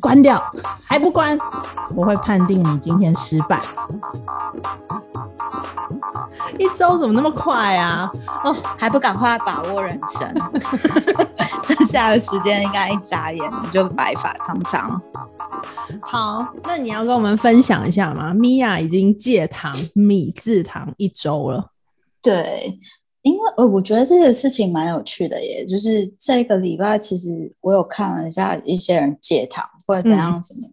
关掉，还不关，我会判定你今天失败。一周怎么那么快啊？哦，还不赶快把握人生，剩下的时间应该一眨眼你就白发苍苍。好，那你要跟我们分享一下吗？米娅已经戒糖、米字糖一周了。对，因为呃，我觉得这个事情蛮有趣的耶。就是这个礼拜，其实我有看了一下一些人戒糖或者怎样什么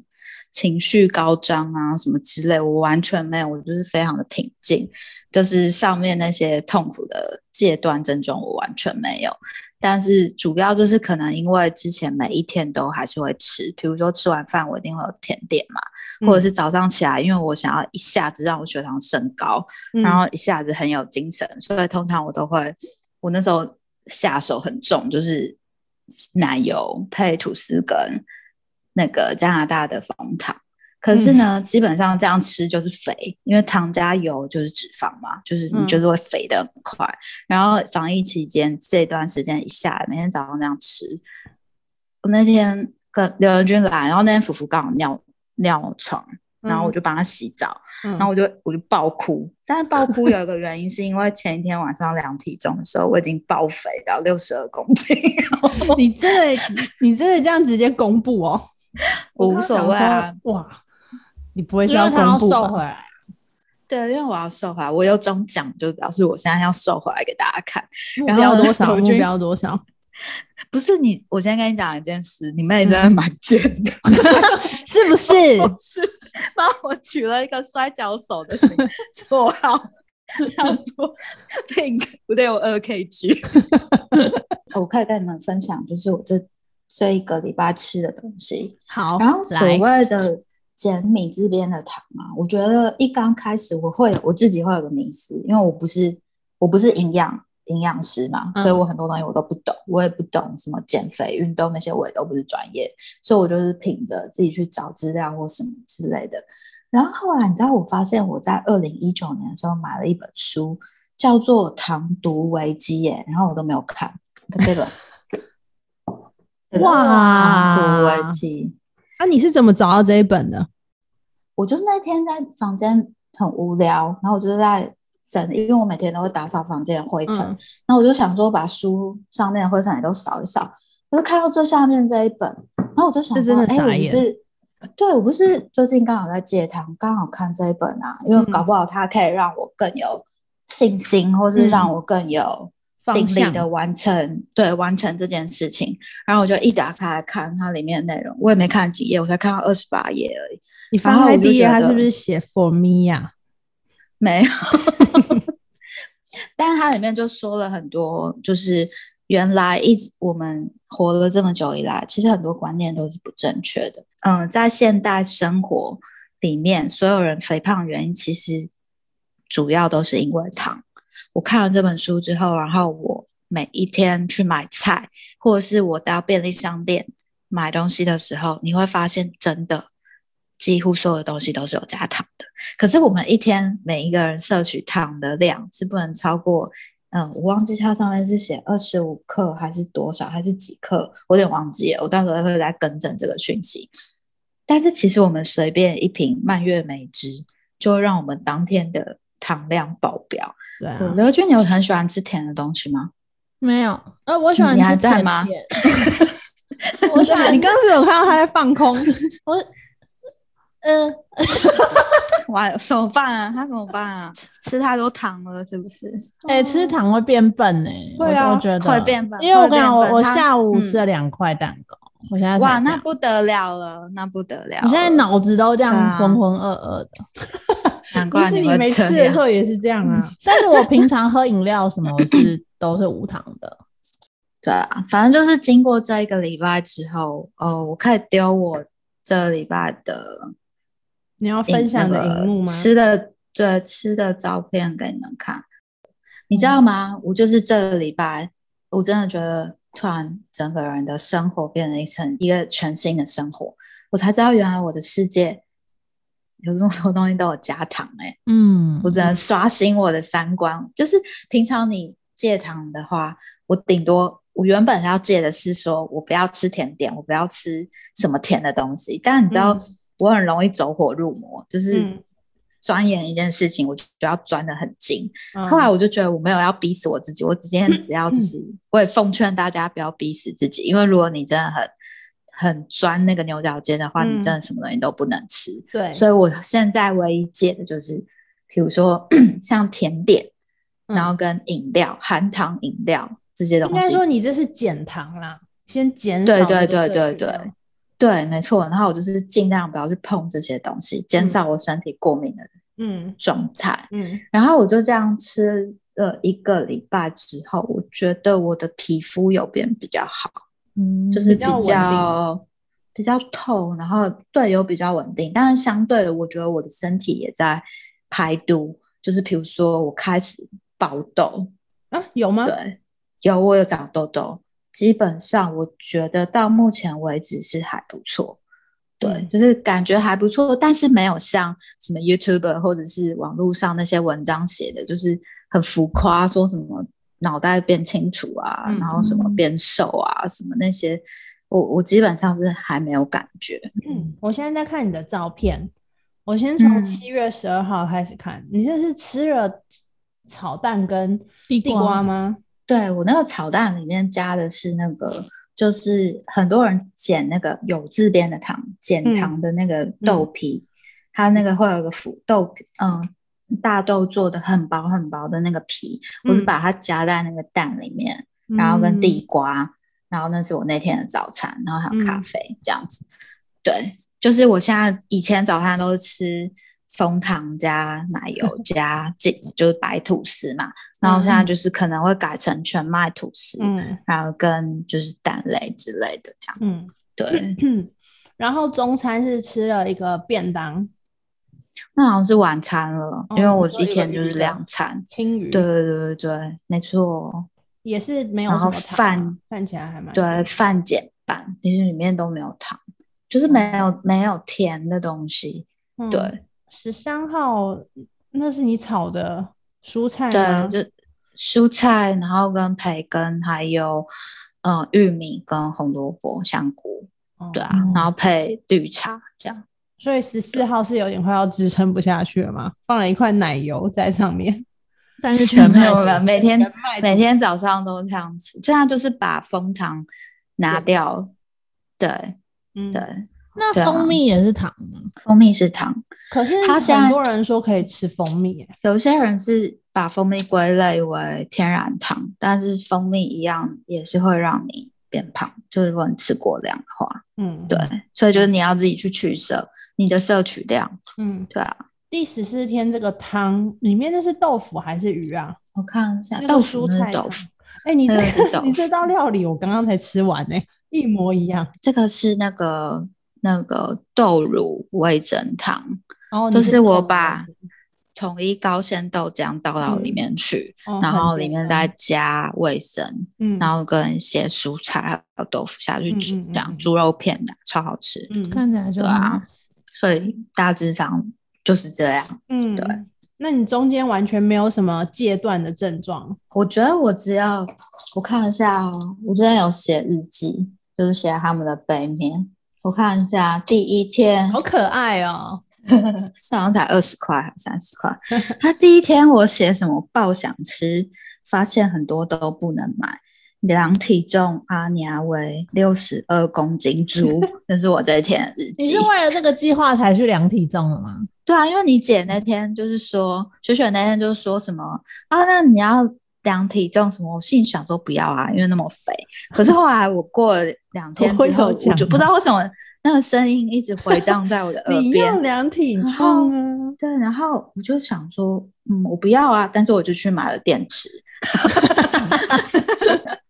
情绪高涨啊什么之类，我完全没有，我就是非常的平静。就是上面那些痛苦的戒断症状，我完全没有。但是主要就是可能因为之前每一天都还是会吃，比如说吃完饭我一定会有甜点嘛，或者是早上起来，因为我想要一下子让我血糖升高，然后一下子很有精神，所以通常我都会，我那时候下手很重，就是奶油配吐司跟那个加拿大的枫糖。可是呢，基本上这样吃就是肥，因为糖加油就是脂肪嘛，就是你就是会肥的很快。然后防疫期间这段时间一下来，每天早上这样吃，我那天跟刘仁君来，然后那天福福刚好尿尿床，然后我就帮他洗澡，然后我就我就爆哭。但是爆哭有一个原因，是因为前一天晚上量体重的时候，我已经爆肥到六十二公斤。你真的你真的这样直接公布哦？我 无所谓啊，哇！你不会是要公布瘦回来？对，因为我要瘦回来，我有中奖，就表示我现在要瘦回来给大家看。目标多少？目标多少？不是你，我先跟你讲一件事，你妹真的蛮贱的，是不是？是帮我取了一个摔跤手的绰号，叫做 Pink 五六二 KG。我可以跟你们分享，就是我这这一个礼拜吃的东西。好，然后所谓的。减米这边的糖啊，我觉得一刚开始我会我自己会有个迷思，因为我不是我不是营养营养师嘛，所以我很多东西我都不懂，我也不懂什么减肥运动那些我也都不是专业，所以我就是凭着自己去找资料或什么之类的。然后后来你知道，我发现我在二零一九年的时候买了一本书，叫做《糖毒危机》耶，然后我都没有看，看这个，哇，糖毒危机。那你是怎么找到这一本的？我就那天在房间很无聊，然后我就在整，因为我每天都会打扫房间的灰尘，然后我就想说把书上面的灰尘也都扫一扫，我就看到最下面这一本，然后我就想说，哎，我不是，对我不是最近刚好在戒糖，刚好看这一本啊，因为搞不好它可以让我更有信心，或是让我更有。定力的完成，对完成这件事情，然后我就一打开来看它里面的内容，我也没看几页，我才看到二十八页而已。你翻开第一页，它是不是写 For me 呀？没有，但是它里面就说了很多，就是原来一直我们活了这么久以来，其实很多观念都是不正确的。嗯，在现代生活里面，所有人肥胖原因其实主要都是因为糖。我看了这本书之后，然后我每一天去买菜，或者是我到便利商店买东西的时候，你会发现，真的几乎所有的东西都是有加糖的。可是我们一天每一个人摄取糖的量是不能超过，嗯，我忘记它上面是写二十五克还是多少，还是几克，我有点忘记了。我到时候会再更正这个讯息。但是其实我们随便一瓶蔓越莓汁，就会让我们当天的糖量爆表。对啊，刘俊，你有很喜欢吃甜的东西吗？没有，呃，我喜欢。你还在吗？我想你刚刚是有看到他在放空。我，嗯，哇，怎么办啊？他怎么办啊？吃太多糖了，是不是？哎，吃糖会变笨哎。会啊，我觉得会变笨。因为我跟你讲，我我下午吃了两块蛋糕，我现在哇，那不得了了，那不得了。我现在脑子都这样浑浑噩噩的。难怪你没吃的时候也是这样啊，但是我平常喝饮料什么是都是无糖的。对啊，反正就是经过这一个礼拜之后，哦，我可以丢我这礼拜的你要分享的荧幕吗？吃的对吃的照片给你们看，你知道吗？我就是这个礼拜，我真的觉得突然整个人的生活变成一层一个全新的生活，我才知道原来我的世界。有这么多东西都有加糖哎，嗯，我只能刷新我的三观。就是平常你戒糖的话，我顶多我原本要戒的是说我不要吃甜点，我不要吃什么甜的东西。但你知道，我很容易走火入魔，就是钻研一件事情，我就要钻的很精。后来我就觉得我没有要逼死我自己，我今天只要就是，我也奉劝大家不要逼死自己，因为如果你真的很很钻那个牛角尖的话，你真的什么东西都不能吃。对，所以我现在唯一戒的就是，比如说 像甜点，然后跟饮料、含糖饮料这些东西。应该说你这是减糖啦，先减少。对对对对对对，没错。然后我就是尽量不要去碰这些东西，减少我身体过敏的嗯状态。嗯，然后我就这样吃了一个礼拜之后，我觉得我的皮肤有变比较好。嗯，就是比较比较透，然后对有比较稳定，但是相对的，我觉得我的身体也在排毒，就是比如说我开始爆痘啊，有吗？对，有，我有长痘痘，基本上我觉得到目前为止是还不错，对，就是感觉还不错，但是没有像什么 YouTube 或者是网络上那些文章写的，就是很浮夸，说什么。脑袋变清楚啊，然后什么变瘦啊，什么那些，我我基本上是还没有感觉。嗯，我现在在看你的照片，我先从七月十二号开始看，你这是吃了炒蛋跟地瓜吗？对我那个炒蛋里面加的是那个，就是很多人减那个有字边的糖，减糖的那个豆皮，它那个会有个腐豆，嗯。大豆做的很薄很薄的那个皮，我是把它夹在那个蛋里面，然后跟地瓜，然后那是我那天的早餐，然后还有咖啡这样子。对，就是我现在以前早餐都是吃蜂糖加奶油 加这就是白吐司嘛，然后现在就是可能会改成全麦吐司，嗯，然后跟就是蛋类之类的这样。嗯，对，然后中餐是吃了一个便当。那好像是晚餐了，因为我一天就是两餐。青鱼。对对对对对，没错。也是没有。然后饭看起来还蛮。对，饭减半，其实里面都没有糖，就是没有没有甜的东西。对。十三号，那是你炒的蔬菜吗？对，就蔬菜，然后跟培根，还有嗯玉米跟红萝卜、香菇，对啊，然后配绿茶这样。所以十四号是有点快要支撑不下去了吗？放了一块奶油在上面，但是全没有了。每天每天早上都这样吃，这样就是把蜂糖拿掉。对，嗯，对。那蜂蜜也是糖吗？蜂蜜是糖，可是他很多人说可以吃蜂蜜，有些人是把蜂蜜归类为天然糖，但是蜂蜜一样也是会让你变胖，就是如果你吃过量的话。嗯，对，所以就是你要自己去取舍。你的摄取量，嗯，对啊。第十四天这个汤里面那是豆腐还是鱼啊？我看一下，豆腐是豆腐。哎，你这 你这道料理我刚刚才吃完呢，一模一样。这个是那个那个豆乳味增汤，哦，就是我把统一高纤豆浆倒到里面去，然后里面再加味增，嗯，然后跟一些蔬菜还有豆腐下去煮，这样猪肉片的超好吃，嗯，看起来就啊。所以大致上就是这样，嗯，对。那你中间完全没有什么戒断的症状？我觉得我只要我看一下哦，我昨天有写日记，就是写他们的背面。我看一下第一天，好可爱哦，好像才二十块还是三十块。他第一天我写什么？爆想吃，发现很多都不能买。量体重，阿娘为六十二公斤猪，这是我这一天的日记。你是为了这个计划才去量体重的吗？对啊，因为你姐那天就是说，雪雪那天就是说什么啊，那你要量体重什么？我心里想说不要啊，因为那么肥。可是后来我过了两天之后，我就不知道为什么那个声音一直回荡在我的 耳边。你要量体重啊？对，然后我就想说，嗯，我不要啊，但是我就去买了电池。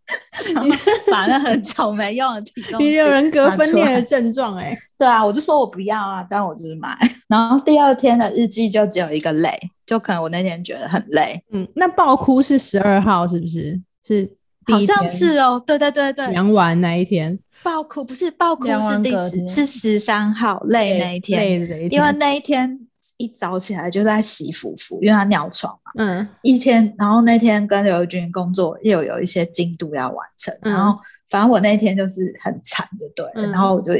你 把那很久没用的体重，你有人格分裂的症状哎？对啊，我就说我不要啊，但我就是买。然后第二天的日记就只有一个累，就可能我那天觉得很累。嗯，那爆哭是十二号是不是？是，好像是哦。对对对对，量完那一天爆哭不是爆哭是第十是十三号累那一天，累的一天，因为那一天一早起来就在洗服服，因为他尿床嘛。嗯一天，然后那天跟刘军工作又有一些进度要完成，嗯然后反正我那天就是很惨，就对了，嗯然后我就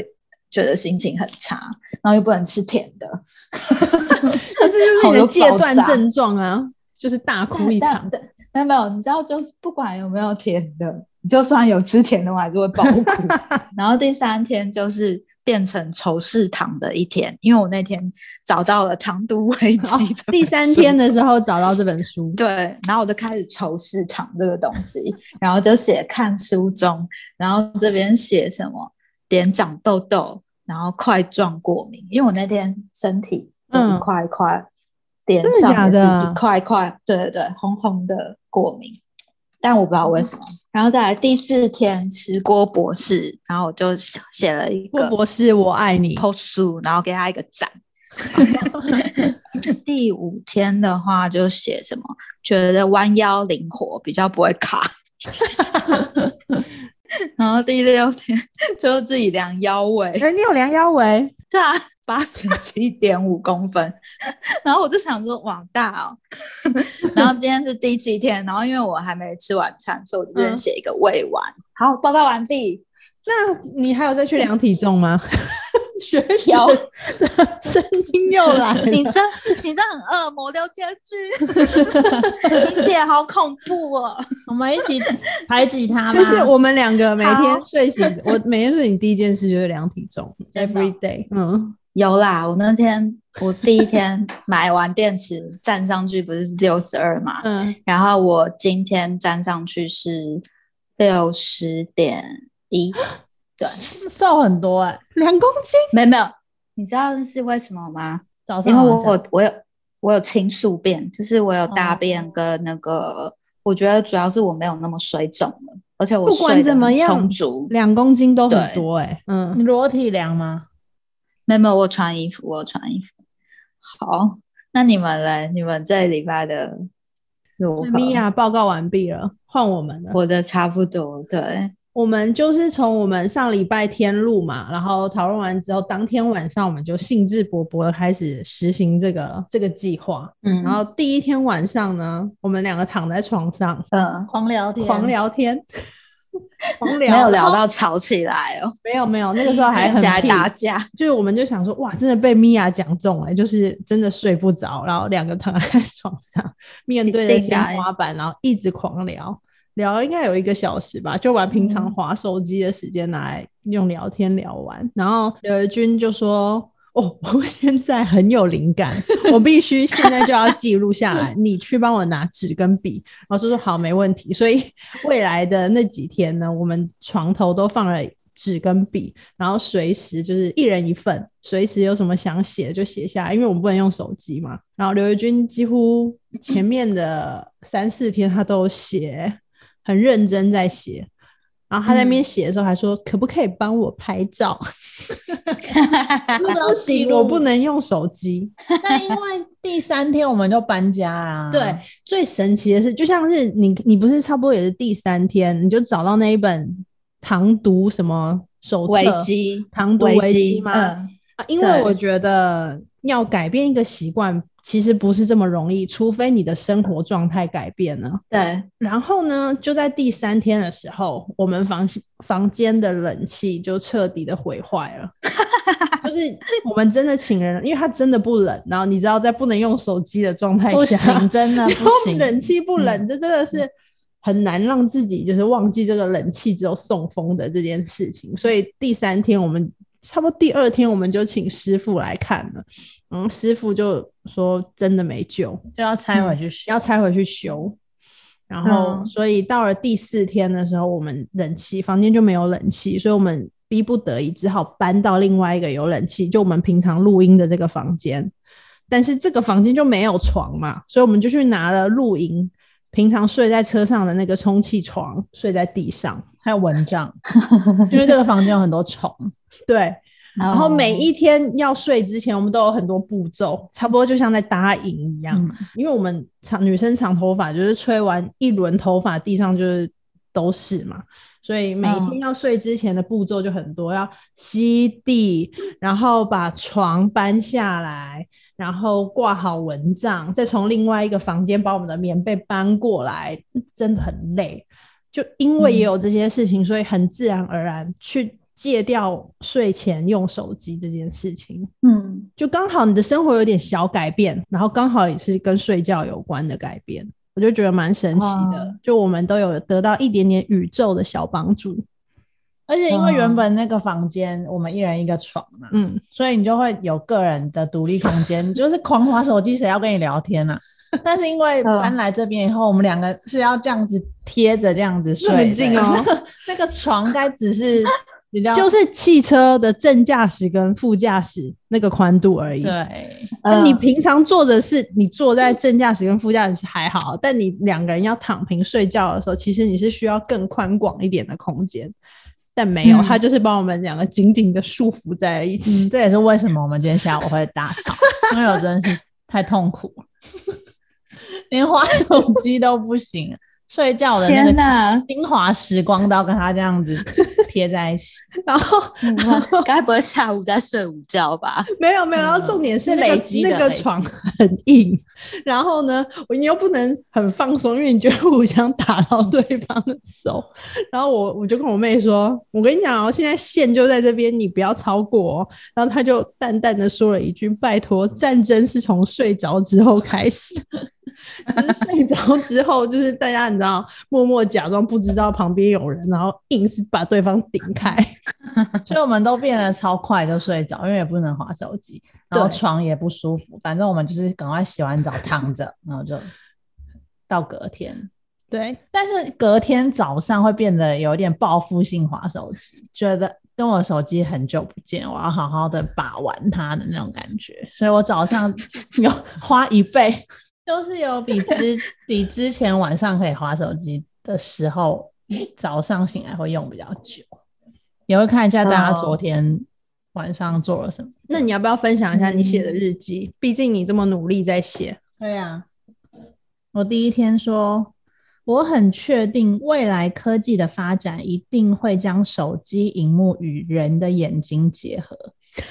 觉得心情很差，然后又不能吃甜的，那这就是你的 戒断症状啊，就是大哭一场。但没有没有，你知道，就是不管有没有甜的，你就算有吃甜的，我还是会爆哭。然后第三天就是变成仇视糖的一天，因为我那天找到了 《糖毒危机》哦第三天的时候找到这本书，对，然后我就开始仇视糖这个东西，然后就写看书中，然后这边写什么脸长痘痘，然后块状过敏，因为我那天身体一嗯块一块，脸上也是一块一块，对对对，红红的过敏，但我不知道为什么。然后再来第四天吃郭博士，然后我就写了一郭博士，我爱你。post 书，然后给他一个赞。第五天的话就写什么，觉得弯腰灵活，比较不会卡。然后第六天就自己量腰围，哎，你有量腰围？对啊，八十七点五公分。然后我就想说，哇大哦。然后今天是第七天，然后因为我还没吃晚餐，所以我就这边嗯写一个未完。好，报告完毕。那你还有再去量体重吗？学学有声音又来了。你这你这很恶魔聊天剧，你姐好恐怖哦。我们一起排挤他吧。就是我们两个每天睡醒，我每天睡醒第一件事就是量体重，every day。嗯，有啦，我那天我第一天买完电池站上去不是六十二嘛，嗯，然后我今天站上去是六十点一，对，瘦很多哎、两公斤。没有没有，你知道是为什么吗？早上因为我我我有我有清宿便，就是我有大便哦跟那个，我觉得主要是我没有那么水肿了，而且我不管怎么样两公斤都很多哎、嗯你，裸体量吗？没有没有，我穿衣服，我穿衣服。好，那你们嘞？你们这礼拜的如何？米娅报告完毕了，换我们了。我的差不多，对，我们就是从我们上礼拜天录嘛，然后讨论完之后，当天晚上我们就兴致勃勃的开始实行这个这个计划。嗯然后第一天晚上呢，我们两个躺在床上嗯，狂聊天，狂聊天，狂聊，没有聊到吵起来哦，没有没有，那个时候还很 起来 peace 打架，就是我们就想说，哇，真的被米娅讲中了，就是真的睡不着，然后两个躺在 床上，面对着天花板，然后一直狂聊，聊了应该有一个小时吧，就把平常嗯。划手机的时间拿来用聊天聊完。然后刘怡君就说：“哦，我现在很有灵感，我必须现在就要记录下来，你去帮我拿纸跟笔。”然后就说：“好，没问题。”所以未来的那几天呢，我们床头都放了。纸跟笔，然后随时就是一人一份，随时有什么想写的就写下来，因为我们不能用手机嘛。然后刘怡君几乎前面的三四天他都写，很认真在写。然后他在那边写的时候还说：“可不可以帮我拍照？”不行，我不能用手机。但因为第三天我们就搬家啊，对，最神奇的是，就像是你，你不是差不多也是第三天，你就找到那一本唐读什么手册危机，唐读危危机吗？嗯，啊，因为我觉得要改变一个习惯，其实不是这么容易，除非你的生活状态改变了。对，然后呢，就在第三天的时候，我们房房间的冷气就彻底的毁坏了。就是我们真的请人，因为它真的不冷，然后你知道，在不能用手机的状态不下，行，真的然不行，冷气不冷，这真的是很难让自己就是忘记这个冷气只有送风的这件事情。所以第三天我们差不多第二天我们就请师傅来看了，嗯，师傅就说真的没救，就要拆回去修。要拆回去修。然后，嗯所以到了第四天的时候，我们冷气房间就没有冷气，所以我们逼不得已只好搬到另外一个有冷气，就我们平常录音的这个房间。但是这个房间就没有床嘛，所以我们就去拿了露营平常睡在车上的那个充气床，睡在地上。还有蚊帐，因为这个房间有很多虫。对，然后每哦一天要睡之前，我们都有很多步骤，差不多就像在搭营一样。嗯。因为我们长女生长头发，就是吹完一轮头发，地上就是都是嘛，所以每天要睡之前的步骤就很多，要吸地，然后把床搬下来，然后挂好蚊帐，再从另外一个房间把我们的棉被搬过来，真的很累。就因为也有这些事情，所以很自然而然去戒掉睡前用手机这件事情。嗯，就刚好你的生活有点小改变，然后刚好也是跟睡觉有关的改变，我就觉得蛮神奇的。哦就我们都有得到一点点宇宙的小帮助。而且因为嗯原本那个房间我们一人一个床嘛，嗯，所以你就会有个人的独立空间，你 就是狂滑手机，谁要跟你聊天啊？但是因为嗯搬来这边以后，我们两个是要这样子贴着这样子睡近哦 那个床该只是就是汽车的正驾驶跟副驾驶那个宽度而已。。对，那你嗯平常坐的是你坐在正驾驶跟副驾驶还好，但你两个人要躺平睡觉的时候，其实你是需要更宽广一点的空间。但没有，嗯他就是把我们两个紧紧的束缚在一起。嗯，这也是为什么我们今天下午会大吵，因为我真的是太痛苦了，连滑手机都不行，睡觉的那天个！精华时光都要跟他这样子贴在一起。然后嗯 该不会下午在睡午觉吧？没有没有，然后重点是那个那个床很硬，然后呢，我你又不能很放松，因为你觉得互相打到对方的手。然后我我就跟我妹说：“我跟你讲哦，现在线就在这边，你不要超过哦。”然后她就淡淡的说了一句：“拜托，战争是从睡着之后开始。”就是睡着之后，就是大家你知道，默默假装不知道旁边有人，然后硬是把对方顶开。所以我们都变得超快就睡着，因为也不能划手机，然后床也不舒服，反正我们就是赶快洗完澡躺着，然后就到隔天。对，但是隔天早上会变得有点报复性划手机，觉得跟我手机很久不见，我要好好的把玩它的那种感觉，所以我早上 有花一倍，就是有比之比之前晚上可以划手机的时候，早上醒来会用比较久，也会看一下大家哦昨天晚上做了什么。那你要不要分享一下你写的日记？毕竟你这么努力在写。对呀、我第一天说，我很确定未来科技的发展一定会将手机荧幕与人的眼睛结合。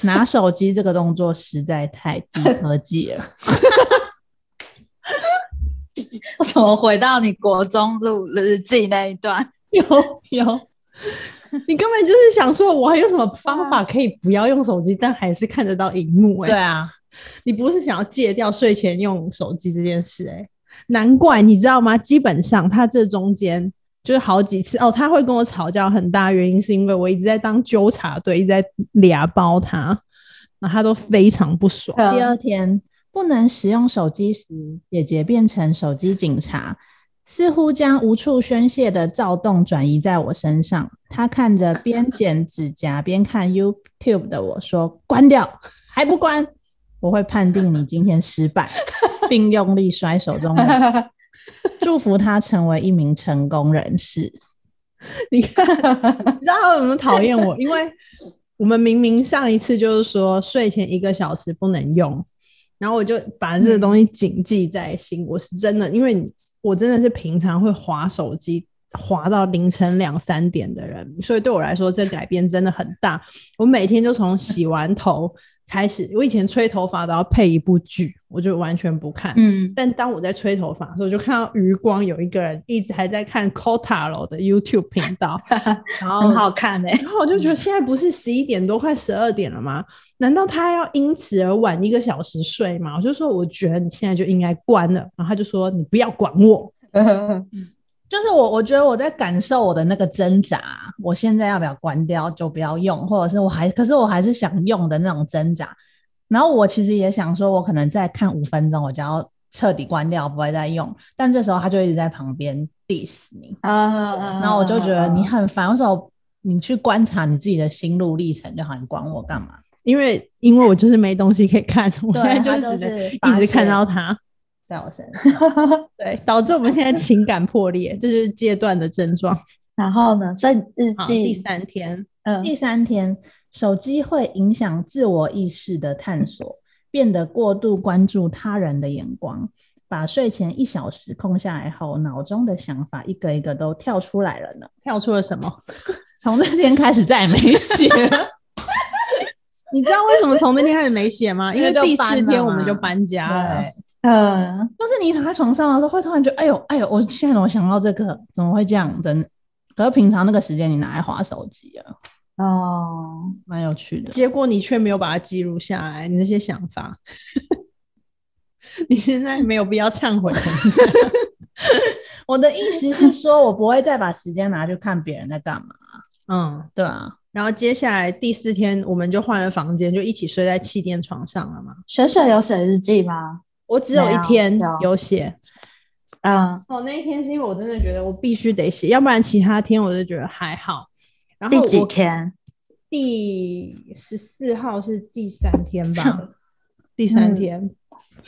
拿手机这个动作实在太低科技了。我怎么回到你国中录日记那一段？有 有，你根本就是想说，我还有什么方法可以不要用手机，但还是看得到荧幕、欸？对啊，你不是想要戒掉睡前用手机这件事、欸？难怪你知道吗？基本上他这中间就是好几次哦，他会跟我吵架，很大原因是因为我一直在当纠察队，一直在俩包他，那他都非常不爽。嗯第二天不能使用手机时，姐姐变成手机警察，似乎将无处宣泄的躁动转移在我身上。他看着边 剪指甲边看 YouTube 的我说：“关掉，还不关？我会判定你今天失败，并用力摔手中的。祝福他成为一名成功人士。你看，你知道他为什么讨厌我？因为我们明明上一次就是说睡前一个小时不能用，然后我就把这个东西谨记在心。我是真的，因为你我真的是平常会划手机。滑到凌晨两三点的人，所以对我来说，这改变真的很大。我每天就从洗完头开始，我以前吹头发都要配一部剧，我就完全不看。嗯，但当我在吹头发的时候，就看到余光有一个人一直还在看 Kotaro 的 YouTube 频道，然后很好看哎、然后我就觉得现在不是十一点多快十二点了吗？难道他要因此而晚一个小时睡吗？我就说我觉得你现在就应该关了，然后他就说你不要管我。就是我，我觉得我在感受我的那个挣扎，我现在要不要关掉就不要用，或者是我还，可是我还是想用的那种挣扎。然后我其实也想说，我可能再看五分钟，我就要彻底关掉，不会再用。但这时候他就一直在旁边 diss 你，啊，然后我就觉得你很烦。为什么你去观察你自己的心路历程就好？你管我干嘛？因为因为我就是没东西可以看，我现在就是只能一直看到他，在我身上，对，导致我们现在情感破裂，这就是阶段的症状。然后呢？所以日记，第，三天，嗯第三天，手机会影响自我意识的探索，变得过度关注他人的眼光。把睡前一小时空下来后，脑中的想法一个一个都跳出来了呢。跳出了什么？从那天开始再也没写了。你知道为什么从那天开始没写吗？因为第四天我们就搬家了。对，嗯，就是你躺在床上的时候，会突然觉得，哎呦，哎呦，我现在怎么想到这个？怎么会这样？等，可是平常那个时间你拿来划手机啊，哦，蛮有趣的。结果你却没有把它记录下来，你那些想法，你现在没有必要忏悔。我的意思是说，我不会再把时间拿去看别人在干嘛，嗯，对啊，然后接下来第四天我们就换了房间，就一起睡在气垫床上了嘛。雪雪有写日记吗？我只有一天有有写，嗯，哦，那一天是因为我真的觉得我必须得写，要不然其他天我就觉得还好。然后第几天？第十四号是第三天吧？第三嗯天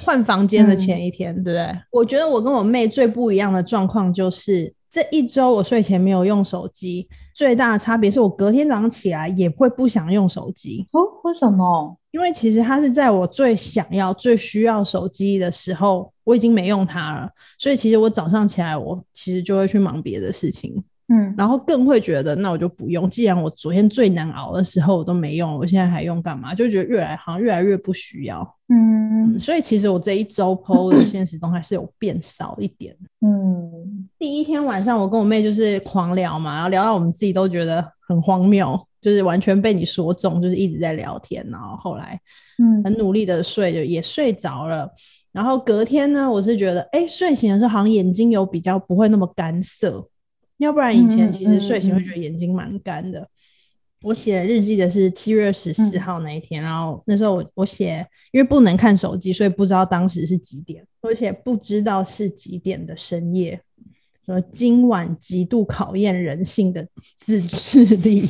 换房间的前一天，对不对？我觉得我跟我妹最不一样的状况就是这一周我睡前没有用手机，最大的差别是我隔天早上起来也会不想用手机，哦，为什么？因为其实它是在我最想要、最需要手机的时候，我已经没用它了，所以其实我早上起来，我其实就会去忙别的事情。嗯，然后更会觉得，那我就不用。既然我昨天最难熬的时候我都没用，我现在还用干嘛？就觉得越来好像越来越不需要。嗯嗯，所以其实我这一周 PO 的现实中还是有变少一点。嗯第一天晚上，我跟我妹就是狂聊嘛，然后聊到我们自己都觉得很荒谬，就是完全被你说中，就是一直在聊天。然后后来嗯很努力的睡，就也睡着了。然后隔天呢，我是觉得，哎、睡醒的时候好像眼睛有比较不会那么干涩，要不然以前其实睡醒会觉得眼睛蛮干的。我写日记的是七月十四号那一天，然后那时候我我写，因为不能看手机，所以不知道当时是几点，我写不知道是几点的深夜，说今晚极度考验人性的自制力，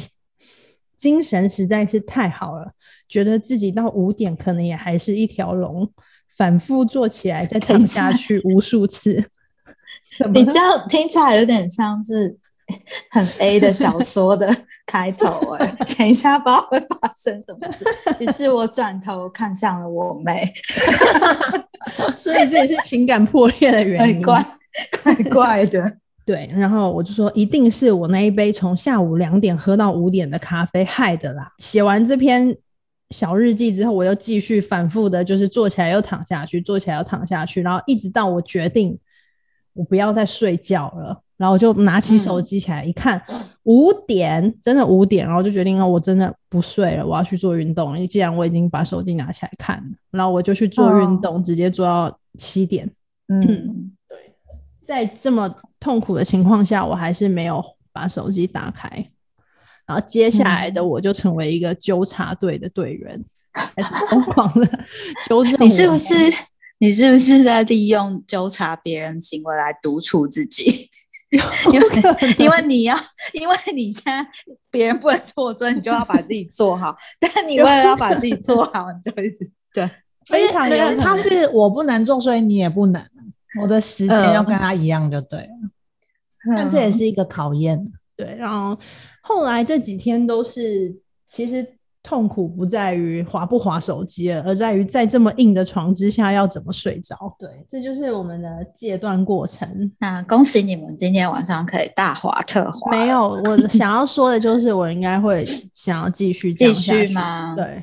精神实在是太好了，觉得自己到五点可能也还是一条龙，反复做起来再躺下去无数次。你这样听起来有点像是 很 A 的小说的开头哎、等一下不知道会发生什么事。于是我转头看向了我妹，所以这也是情感破裂的原因。怪怪怪的。对，然后我就说，一定是我那一杯从下午两点喝到五点的咖啡害的啦。写完这篇小日记之后，我又继续反复的，就是坐起来又躺下去，坐起来又躺下去，然后一直到我决定我不要再睡觉了，然后我就拿起手机起来一看，五点，真的五点，然后就决定了，我真的不睡了，我要去做运动。既然我已经把手机拿起来看了，然后我就去做运动，直接做到七点。嗯，对在这么痛苦的情况下，我还是没有把手机打开。然后接下来的我就成为一个纠察队的队员，开始疯狂的纠正我。你是不是你是不是在利用纠察别人行为来独处自己？因为因为你要，因为你现在别人不能做，所以你就要把自己做好。但你为了要把自己做好，你就一直 对。非常那个有他是我不能做，所以你也不能。我的时间要跟他一样就对了，但这也是一个考验。对，然后后来这几天都是，其实痛苦不在于滑不滑手机了，而在于在这么硬的床之下要怎么睡着。对，这就是我们的戒断过程。那恭喜你们今天晚上可以大滑特滑。没有，我想要说的就是，我应该会想要继续继续吗对，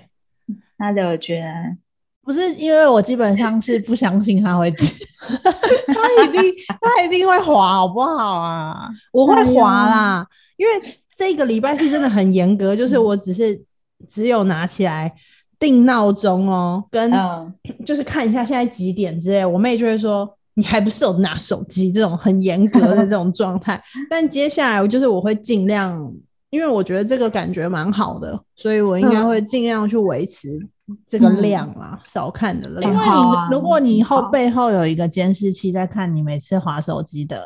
那刘娟，不是因为我基本上是不相信他会，他一定他一定会滑，好不好啊？我会滑啦，因为这个礼拜是真的很严格，就是我只是只有拿起来定闹钟哦，跟嗯，就是看一下现在几点之类，我妹就会说。你还不是有拿手机？这种很严格的这种状态，但接下来我就是我会尽量，因为我觉得这个感觉蛮好的，所以我应该会尽量去维持这个嗯量啦，少看的量。因为你如果你后背后有一个监视器在看你每次划手机的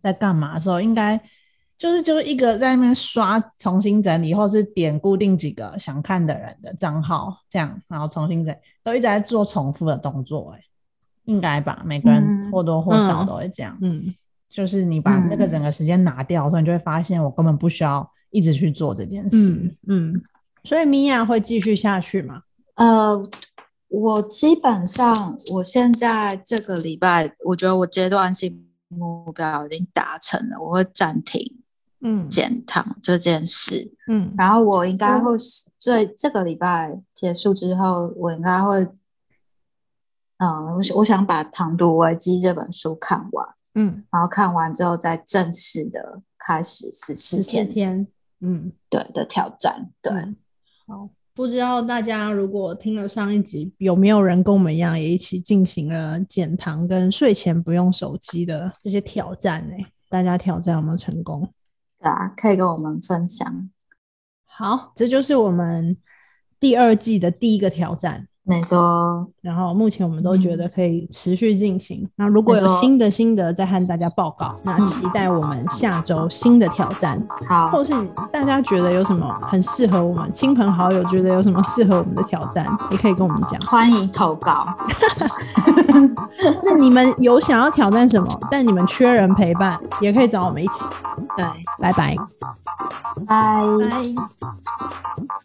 在干嘛的时候，应该就是就是一个在那边刷重新整理，或是点固定几个想看的人的账号，这样然后重新整理，都一直在做重复的动作、欸，应该吧？每个人嗯或多或少嗯都会这样。嗯，就是你把那个嗯整个时间拿掉的时候，你就会发现我根本不需要一直去做这件事。嗯嗯，所以米娅会继续下去吗？呃，我基本上，我现在这个礼拜，我觉得我阶段性目标已经达成了，我会暂停嗯减糖这件事。嗯然后我应该会是最这个礼拜结束之后，我应该会，嗯，我想我想把《糖毒危机》这本书看完，嗯，然后看完之后再正式的开始十四天天，嗯。对的挑战。对，嗯好，不知道大家如果听了上一集，有没有人跟我们一样，也一起进行了减糖跟睡前不用手机的这些挑战呢？大家挑战有没有成功？啊，可以跟我们分享。好，这就是我们第二季的第一个挑战。没错，然后目前我们都觉得可以持续进行。那如果有新的心得，再和大家报告。那期待我们下周新的挑战。好，或是大家觉得有什么很适合我们，亲朋好友觉得有什么适合我们的挑战，也可以跟我们讲。欢迎投稿。那你们有想要挑战什么，但你们缺人陪伴，也可以找我们一起。对，拜拜。拜。拜。